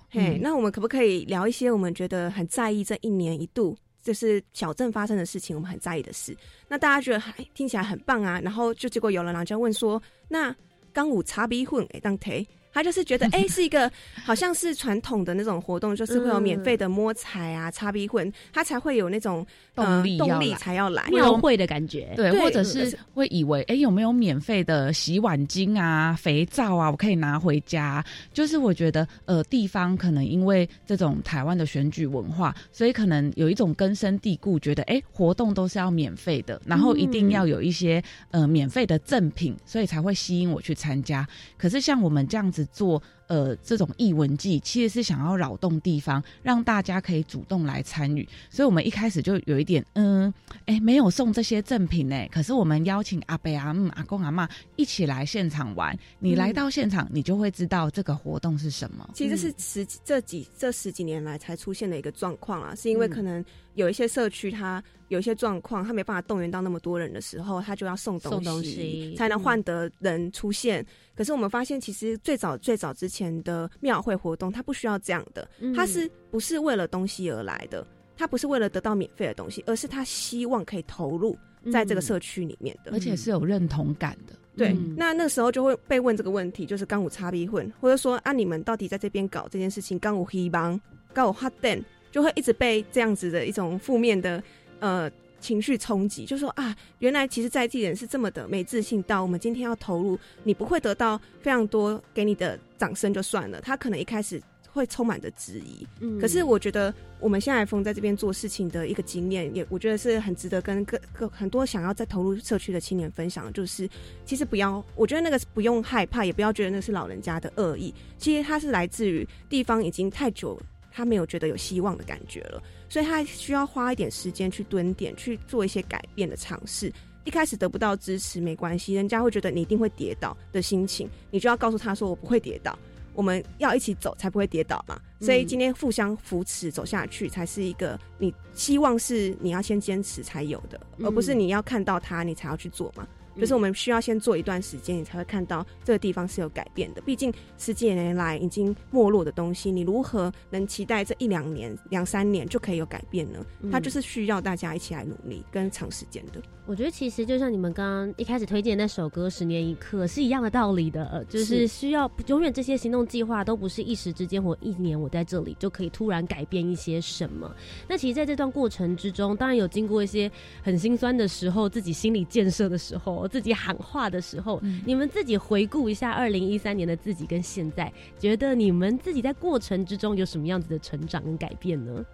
嘿，那我们可不可以聊一些？我们觉得很在意这一年一度，就是小镇发生的事情，我们很在意的事。那大家觉得还听起来很棒啊，然后就结果有了人就问说：“那刚有炒米粉诶当忒？”他就是觉得，哎，是一个好像是传统的那种活动，就是会有免费的摸彩啊、擦鼻混，他才会有那种动力，动力才要来庙会的感觉。对，或者是会以为，哎，有没有免费的洗碗巾啊、肥皂啊，我可以拿回家？就是我觉得，呃，地方可能因为这种台湾的选举文化，所以可能有一种根深蒂固，觉得，哎，活动都是要免费的，然后一定要有一些呃免费的赠品，所以才会吸引我去参加。可是像我们这样子。做呃这种译文记，其实是想要扰动地方，让大家可以主动来参与。所以我们一开始就有一点，嗯，哎，没有送这些赠品呢。可是我们邀请阿伯阿姆、阿公阿妈一起来现场玩。你来到现场，你就会知道这个活动是什么。其实是十这几这十几年来才出现的一个状况啊，是因为可能有一些社区它有一些状况，他没办法动员到那么多人的时候，他就要送东西才能换得人出现。可是我们发现，其实最早最早之前的庙会活动，它不需要这样的，它是不是为了东西而来的？他不是为了得到免费的东西，而是他希望可以投入在这个社区里面的，而且是有认同感的。对，那那时候就会被问这个问题，就是刚武差逼混，或者说啊，你们到底在这边搞这件事情，刚武黑帮，刚武哈登，就会一直被这样子的一种负面的呃。情绪冲击，就说啊，原来其实在地人是这么的没自信，到我们今天要投入，你不会得到非常多给你的掌声就算了，他可能一开始会充满着质疑。嗯，可是我觉得我们现在风在这边做事情的一个经验，也我觉得是很值得跟各各很多想要再投入社区的青年分享，就是其实不要，我觉得那个不用害怕，也不要觉得那是老人家的恶意，其实它是来自于地方已经太久。他没有觉得有希望的感觉了，所以他需要花一点时间去蹲点，去做一些改变的尝试。一开始得不到支持没关系，人家会觉得你一定会跌倒的心情，你就要告诉他说：“我不会跌倒，我们要一起走才不会跌倒嘛。”所以今天互相扶持走下去，才是一个你希望是你要先坚持才有的，而不是你要看到他你才要去做嘛。就是我们需要先做一段时间，你才会看到这个地方是有改变的。毕竟十几年来已经没落的东西，你如何能期待这一两年、两三年就可以有改变呢？它就是需要大家一起来努力跟长时间的。我觉得其实就像你们刚刚一开始推荐那首歌《十年一刻》是一样的道理的，就是需要永远这些行动计划都不是一时之间或一年我在这里就可以突然改变一些什么。那其实，在这段过程之中，当然有经过一些很心酸的时候，自己心理建设的时候，自己喊话的时候，你们自己回顾一下二零一三年的自己跟现在，觉得你们自己在过程之中有什么样子的成长跟改变呢？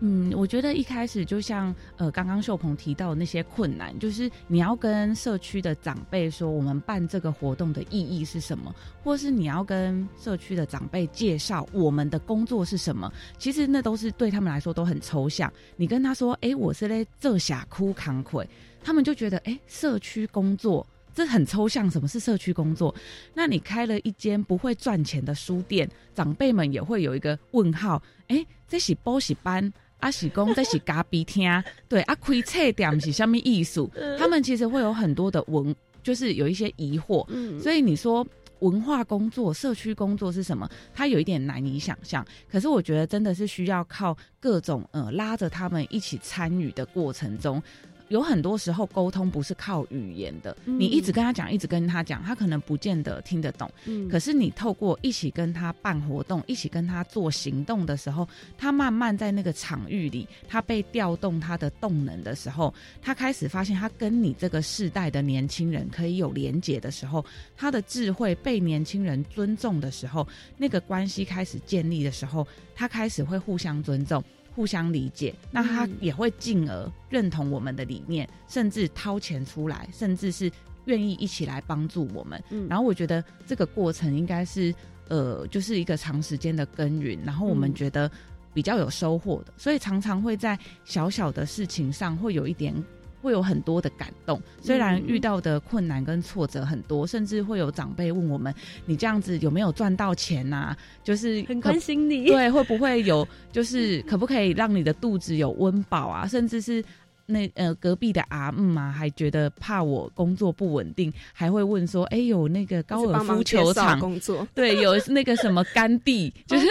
嗯，我觉得一开始就像呃，刚刚秀鹏提到的那些困难，就是你要跟社区的长辈说，我们办这个活动的意义是什么，或是你要跟社区的长辈介绍我们的工作是什么，其实那都是对他们来说都很抽象。你跟他说，哎，我是在这下哭扛愧，他们就觉得，哎，社区工作这很抽象，什么是社区工作？那你开了一间不会赚钱的书店，长辈们也会有一个问号，哎，这是补习班。阿喜公在是咖啡厅，对啊，开册店是什么艺术？他们其实会有很多的文，就是有一些疑惑。嗯所以你说文化工作、社区工作是什么？他有一点难以想象。可是我觉得真的是需要靠各种呃拉着他们一起参与的过程中。有很多时候沟通不是靠语言的，你一直跟他讲，一直跟他讲，他可能不见得听得懂。嗯，可是你透过一起跟他办活动，一起跟他做行动的时候，他慢慢在那个场域里，他被调动他的动能的时候，他开始发现他跟你这个世代的年轻人可以有连结的时候，他的智慧被年轻人尊重的时候，那个关系开始建立的时候，他开始会互相尊重。互相理解，那他也会进而认同我们的理念，甚至掏钱出来，甚至是愿意一起来帮助我们。然后我觉得这个过程应该是呃，就是一个长时间的耕耘，然后我们觉得比较有收获的，所以常常会在小小的事情上会有一点。会有很多的感动，虽然遇到的困难跟挫折很多，甚至会有长辈问我们：“你这样子有没有赚到钱呐？”就是很关心你，对，会不会有？就是可不可以让你的肚子有温饱啊？甚至是那呃隔壁的阿姆啊，还觉得怕我工作不稳定，还会问说：“哎，有那个高尔夫球场工作？对，有那个什么干地，就是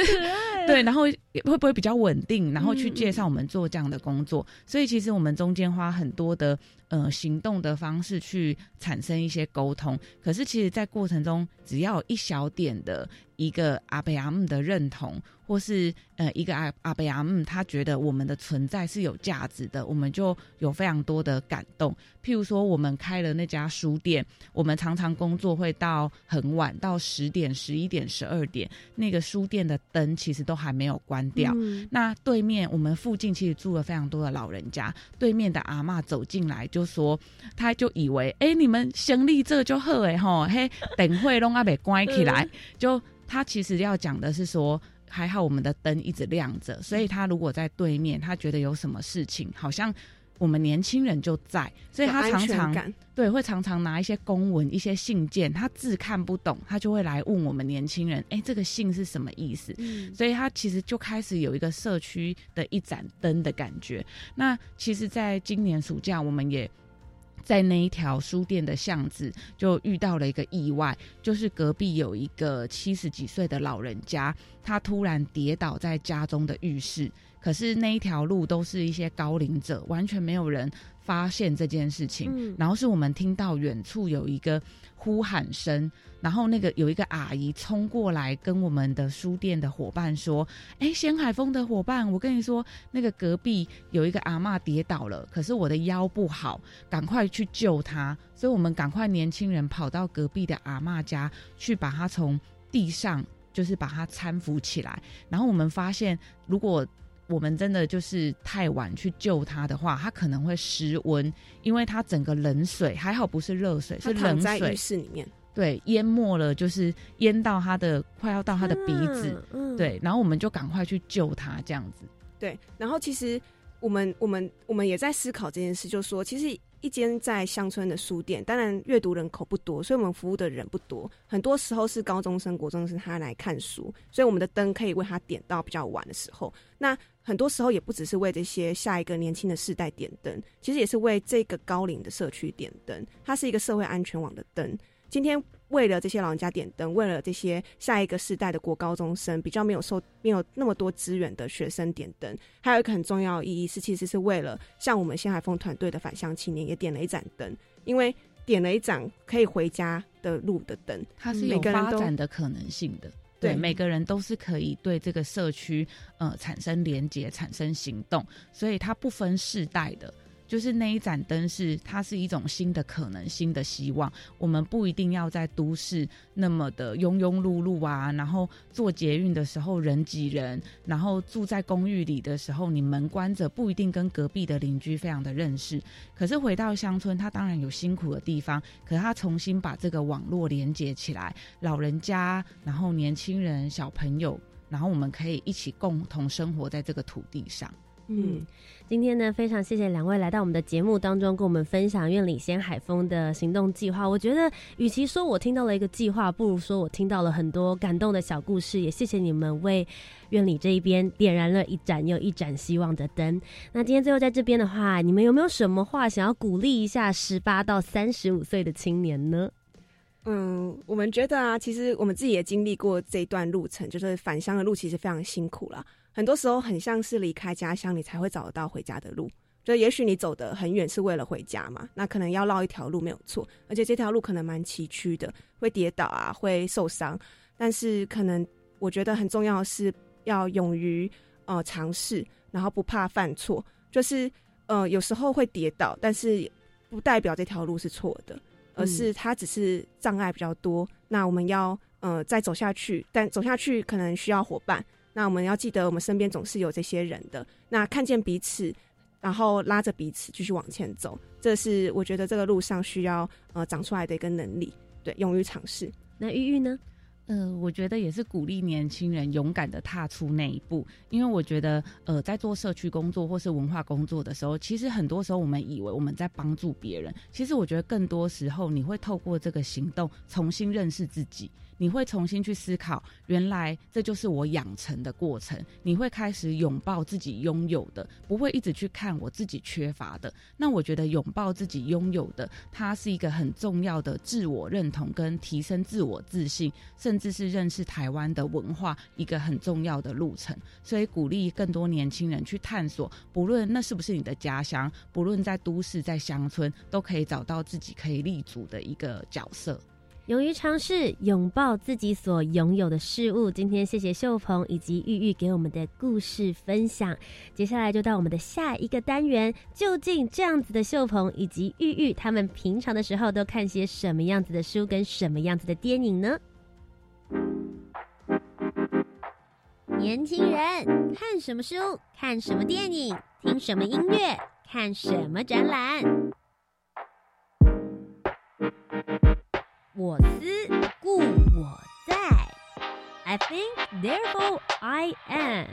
对，然后。”会不会比较稳定？然后去介绍我们做这样的工作，所以其实我们中间花很多的呃行动的方式去产生一些沟通。可是其实，在过程中，只要一小点的一个阿贝阿姆的认同，或是呃一个阿阿贝阿姆他觉得我们的存在是有价值的，我们就有非常多的感动。譬如说，我们开了那家书店，我们常常工作会到很晚，到十点、十一点、十二点，那个书店的灯其实都还没有关。掉，那对面我们附近其实住了非常多的老人家。对面的阿妈走进来就说，他就以为，哎，你们行李这就好哎吼，嘿，等会弄阿北关起来。就他其实要讲的是说，还好我们的灯一直亮着，所以他如果在对面，他觉得有什么事情，好像。我们年轻人就在，所以他常常对会常常拿一些公文、一些信件，他字看不懂，他就会来问我们年轻人：“哎，这个信是什么意思？”所以他其实就开始有一个社区的一盏灯的感觉。那其实，在今年暑假，我们也在那一条书店的巷子就遇到了一个意外，就是隔壁有一个七十几岁的老人家，他突然跌倒在家中的浴室。可是那一条路都是一些高龄者，完全没有人发现这件事情。然后是我们听到远处有一个呼喊声，然后那个有一个阿姨冲过来跟我们的书店的伙伴说：“哎，咸海峰的伙伴，我跟你说，那个隔壁有一个阿妈跌倒了，可是我的腰不好，赶快去救她。”所以我们赶快年轻人跑到隔壁的阿妈家去，把她从地上就是把她搀扶起来。然后我们发现，如果我们真的就是太晚去救他的话，他可能会失温，因为他整个冷水还好不是热水，是冷水。在浴室里面，对，淹没了，就是淹到他的快要到他的鼻子，嗯对，然后我们就赶快去救他，这样子。对，然后其实我们我们我们也在思考这件事，就是说，其实一间在乡村的书店，当然阅读人口不多，所以我们服务的人不多。很多时候是高中生、国中生他来看书，所以我们的灯可以为他点到比较晚的时候。那很多时候也不只是为这些下一个年轻的世代点灯，其实也是为这个高龄的社区点灯。它是一个社会安全网的灯。今天为了这些老人家点灯，为了这些下一个世代的国高中生比较没有受没有那么多资源的学生点灯，还有一个很重要的意义是，其实是为了像我们新海峰团队的返乡青年也点了一盏灯，因为点了一盏可以回家的路的灯，它是有发展的可能性的。对，每个人都是可以对这个社区呃产生连接、产生行动，所以它不分世代的。就是那一盏灯是，它是一种新的可能、新的希望。我们不一定要在都市那么的庸庸碌碌啊，然后坐捷运的时候人挤人，然后住在公寓里的时候你门关着，不一定跟隔壁的邻居非常的认识。可是回到乡村，它当然有辛苦的地方，可是它重新把这个网络连接起来，老人家，然后年轻人、小朋友，然后我们可以一起共同生活在这个土地上。嗯，今天呢，非常谢谢两位来到我们的节目当中，跟我们分享院里先海风的行动计划。我觉得，与其说我听到了一个计划，不如说我听到了很多感动的小故事。也谢谢你们为院里这一边点燃了一盏又一盏希望的灯。那今天最后在这边的话，你们有没有什么话想要鼓励一下十八到三十五岁的青年呢？嗯，我们觉得啊，其实我们自己也经历过这一段路程，就是返乡的路，其实非常辛苦了。很多时候很像是离开家乡，你才会找得到回家的路。就也许你走得很远是为了回家嘛，那可能要绕一条路没有错，而且这条路可能蛮崎岖的，会跌倒啊，会受伤。但是可能我觉得很重要的是要勇于呃尝试，然后不怕犯错。就是呃有时候会跌倒，但是不代表这条路是错的，而是它只是障碍比较多。那我们要呃再走下去，但走下去可能需要伙伴。那我们要记得，我们身边总是有这些人的。那看见彼此，然后拉着彼此继续往前走，这是我觉得这个路上需要呃长出来的一个能力。对，勇于尝试。那玉玉呢？呃，我觉得也是鼓励年轻人勇敢的踏出那一步，因为我觉得，呃，在做社区工作或是文化工作的时候，其实很多时候我们以为我们在帮助别人，其实我觉得更多时候你会透过这个行动重新认识自己。你会重新去思考，原来这就是我养成的过程。你会开始拥抱自己拥有的，不会一直去看我自己缺乏的。那我觉得拥抱自己拥有的，它是一个很重要的自我认同跟提升自我自信，甚至是认识台湾的文化一个很重要的路程。所以鼓励更多年轻人去探索，不论那是不是你的家乡，不论在都市在乡村，都可以找到自己可以立足的一个角色。勇于尝试，拥抱自己所拥有的事物。今天谢谢秀鹏以及玉玉给我们的故事分享。接下来就到我们的下一个单元，究竟这样子的秀鹏以及玉玉，他们平常的时候都看些什么样子的书跟什么样子的电影呢？年轻人看什么书？看什么电影？听什么音乐？看什么展览？我思故我在，I think therefore I am。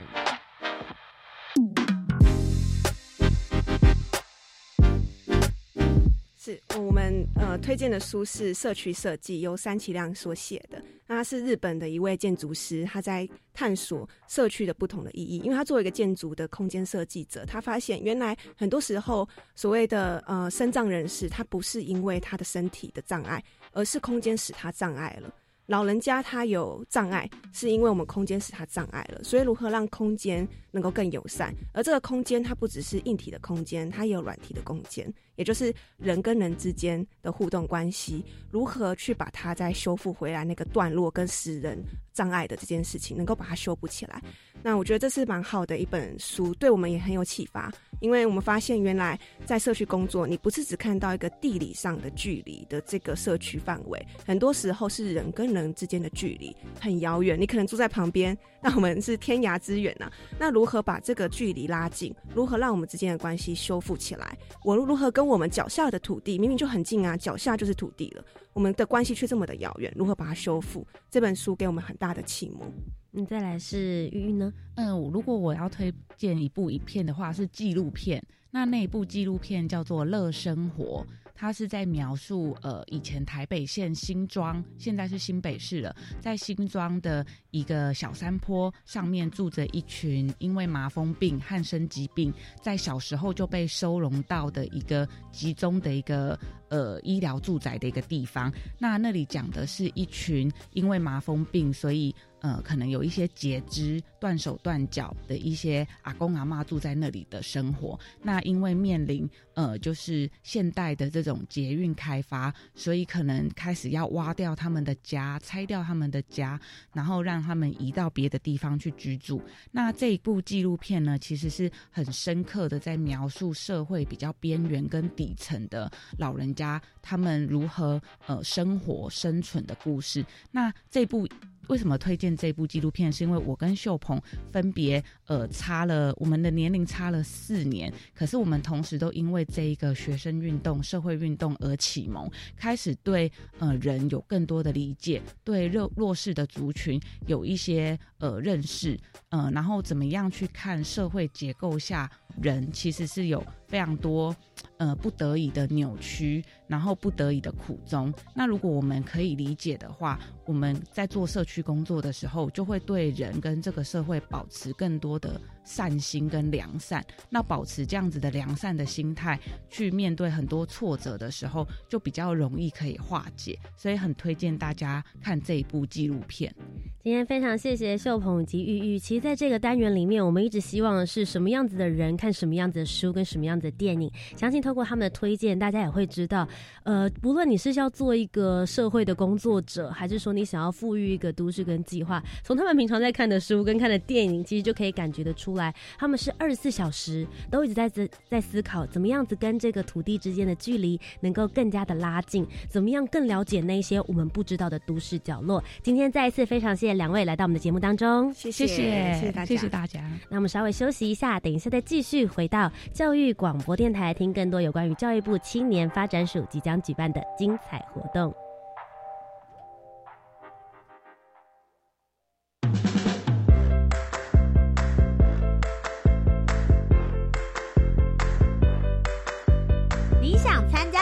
是我们呃推荐的书是《社区设计》，由三崎亮所写的。那他是日本的一位建筑师，他在探索社区的不同的意义。因为他作为一个建筑的空间设计者，他发现原来很多时候所谓的呃身障人士，他不是因为他的身体的障碍。而是空间使他障碍了。老人家他有障碍，是因为我们空间使他障碍了。所以如何让空间能够更友善？而这个空间它不只是硬体的空间，它也有软体的空间，也就是人跟人之间的互动关系。如何去把它再修复回来？那个段落跟使人障碍的这件事情，能够把它修补起来。那我觉得这是蛮好的一本书，对我们也很有启发。因为我们发现，原来在社区工作，你不是只看到一个地理上的距离的这个社区范围，很多时候是人跟人之间的距离很遥远。你可能住在旁边，那我们是天涯之远呐。那如何把这个距离拉近？如何让我们之间的关系修复起来？我如何跟我们脚下的土地，明明就很近啊，脚下就是土地了，我们的关系却这么的遥远？如何把它修复？这本书给我们很大的启蒙。你再来是玉玉呢？嗯，如果我要推荐一部影片的话，是纪录片。那那一部纪录片叫做《乐生活》。它是在描述，呃，以前台北县新庄，现在是新北市了，在新庄的一个小山坡上面住着一群因为麻风病、汉生疾病，在小时候就被收容到的一个集中的一个呃医疗住宅的一个地方。那那里讲的是一群因为麻风病，所以。呃，可能有一些截肢、断手断脚的一些阿公阿妈住在那里的生活。那因为面临呃，就是现代的这种捷运开发，所以可能开始要挖掉他们的家，拆掉他们的家，然后让他们移到别的地方去居住。那这一部纪录片呢，其实是很深刻的在描述社会比较边缘跟底层的老人家他们如何呃生活生存的故事。那这部。为什么推荐这部纪录片？是因为我跟秀鹏分别呃差了我们的年龄差了四年，可是我们同时都因为这一个学生运动、社会运动而启蒙，开始对呃人有更多的理解，对弱弱势的族群有一些呃认识，呃，然后怎么样去看社会结构下人其实是有非常多呃不得已的扭曲。然后不得已的苦衷。那如果我们可以理解的话，我们在做社区工作的时候，就会对人跟这个社会保持更多的善心跟良善。那保持这样子的良善的心态，去面对很多挫折的时候，就比较容易可以化解。所以很推荐大家看这一部纪录片。今天非常谢谢秀鹏以及玉玉。其实在这个单元里面，我们一直希望的是什么样子的人看什么样子的书跟什么样子的电影。相信透过他们的推荐，大家也会知道。呃，不论你是要做一个社会的工作者，还是说你想要富裕一个都市跟计划，从他们平常在看的书跟看的电影，其实就可以感觉得出来，他们是二十四小时都一直在在在思考，怎么样子跟这个土地之间的距离能够更加的拉近，怎么样更了解那些我们不知道的都市角落。今天再一次非常谢谢两位来到我们的节目当中，谢谢谢谢大家，谢谢大家。那我们稍微休息一下，等一下再继续回到教育广播电台，听更多有关于教育部青年发展署即将举办的精彩活动。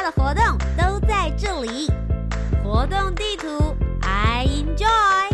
的活动都在这里，活动地图 I enjoy。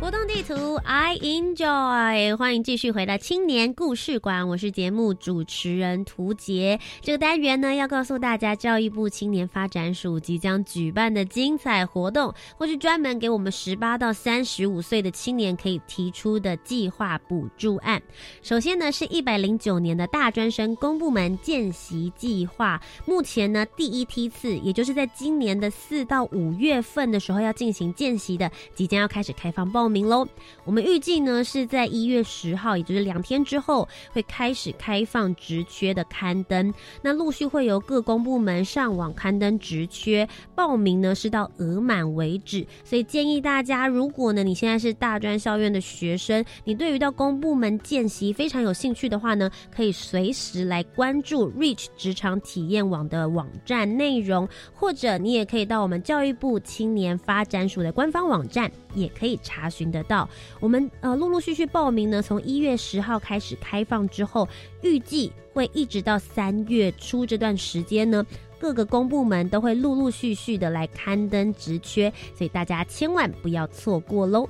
活动地图，I enjoy。欢迎继续回到青年故事馆，我是节目主持人涂杰。这个单元呢，要告诉大家教育部青年发展署即将举办的精彩活动，或是专门给我们十八到三十五岁的青年可以提出的计划补助案。首先呢，是一百零九年的大专生公部门见习计划，目前呢第一梯次，也就是在今年的四到五月份的时候要进行见习的，即将要开始开放报。名喽，我们预计呢是在一月十号，也就是两天之后会开始开放职缺的刊登。那陆续会由各公部门上网刊登职缺，报名呢是到额满为止。所以建议大家，如果呢你现在是大专校院的学生，你对于到公部门见习非常有兴趣的话呢，可以随时来关注 Reach 职场体验网的网站内容，或者你也可以到我们教育部青年发展署的官方网站，也可以查询。得到我们呃陆陆续续报名呢，从一月十号开始开放之后，预计会一直到三月初这段时间呢，各个公部门都会陆陆续续的来刊登职缺，所以大家千万不要错过喽。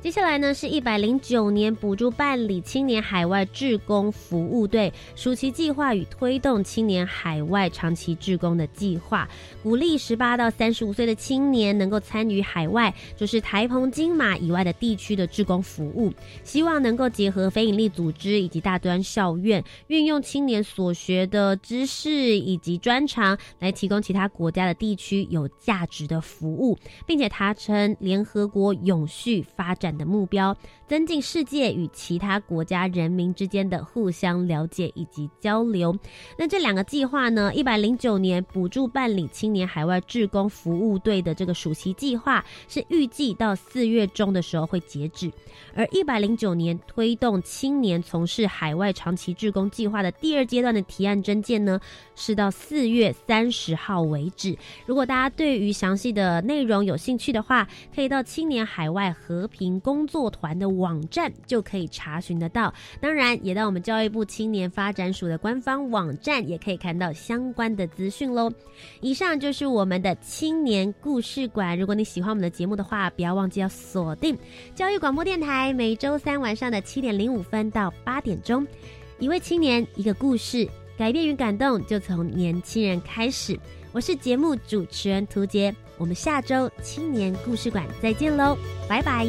接下来呢，是一百零九年补助办理青年海外志工服务队暑期计划与推动青年海外长期志工的计划，鼓励十八到三十五岁的青年能够参与海外，就是台澎金马以外的地区的志工服务，希望能够结合非营利组织以及大专校院，运用青年所学的知识以及专长，来提供其他国家的地区有价值的服务，并且达成联合国永续发展。的目标，增进世界与其他国家人民之间的互相了解以及交流。那这两个计划呢？一百零九年补助办理青年海外志工服务队的这个暑期计划，是预计到四月中的时候会截止；而一百零九年推动青年从事海外长期志工计划的第二阶段的提案征件呢，是到四月三十号为止。如果大家对于详细的内容有兴趣的话，可以到青年海外和平。工作团的网站就可以查询得到。当然，也到我们教育部青年发展署的官方网站，也可以看到相关的资讯喽。以上就是我们的青年故事馆。如果你喜欢我们的节目的话，不要忘记要锁定教育广播电台，每周三晚上的七点零五分到八点钟。一位青年，一个故事，改变与感动就从年轻人开始。我是节目主持人涂杰，我们下周青年故事馆再见喽，拜拜。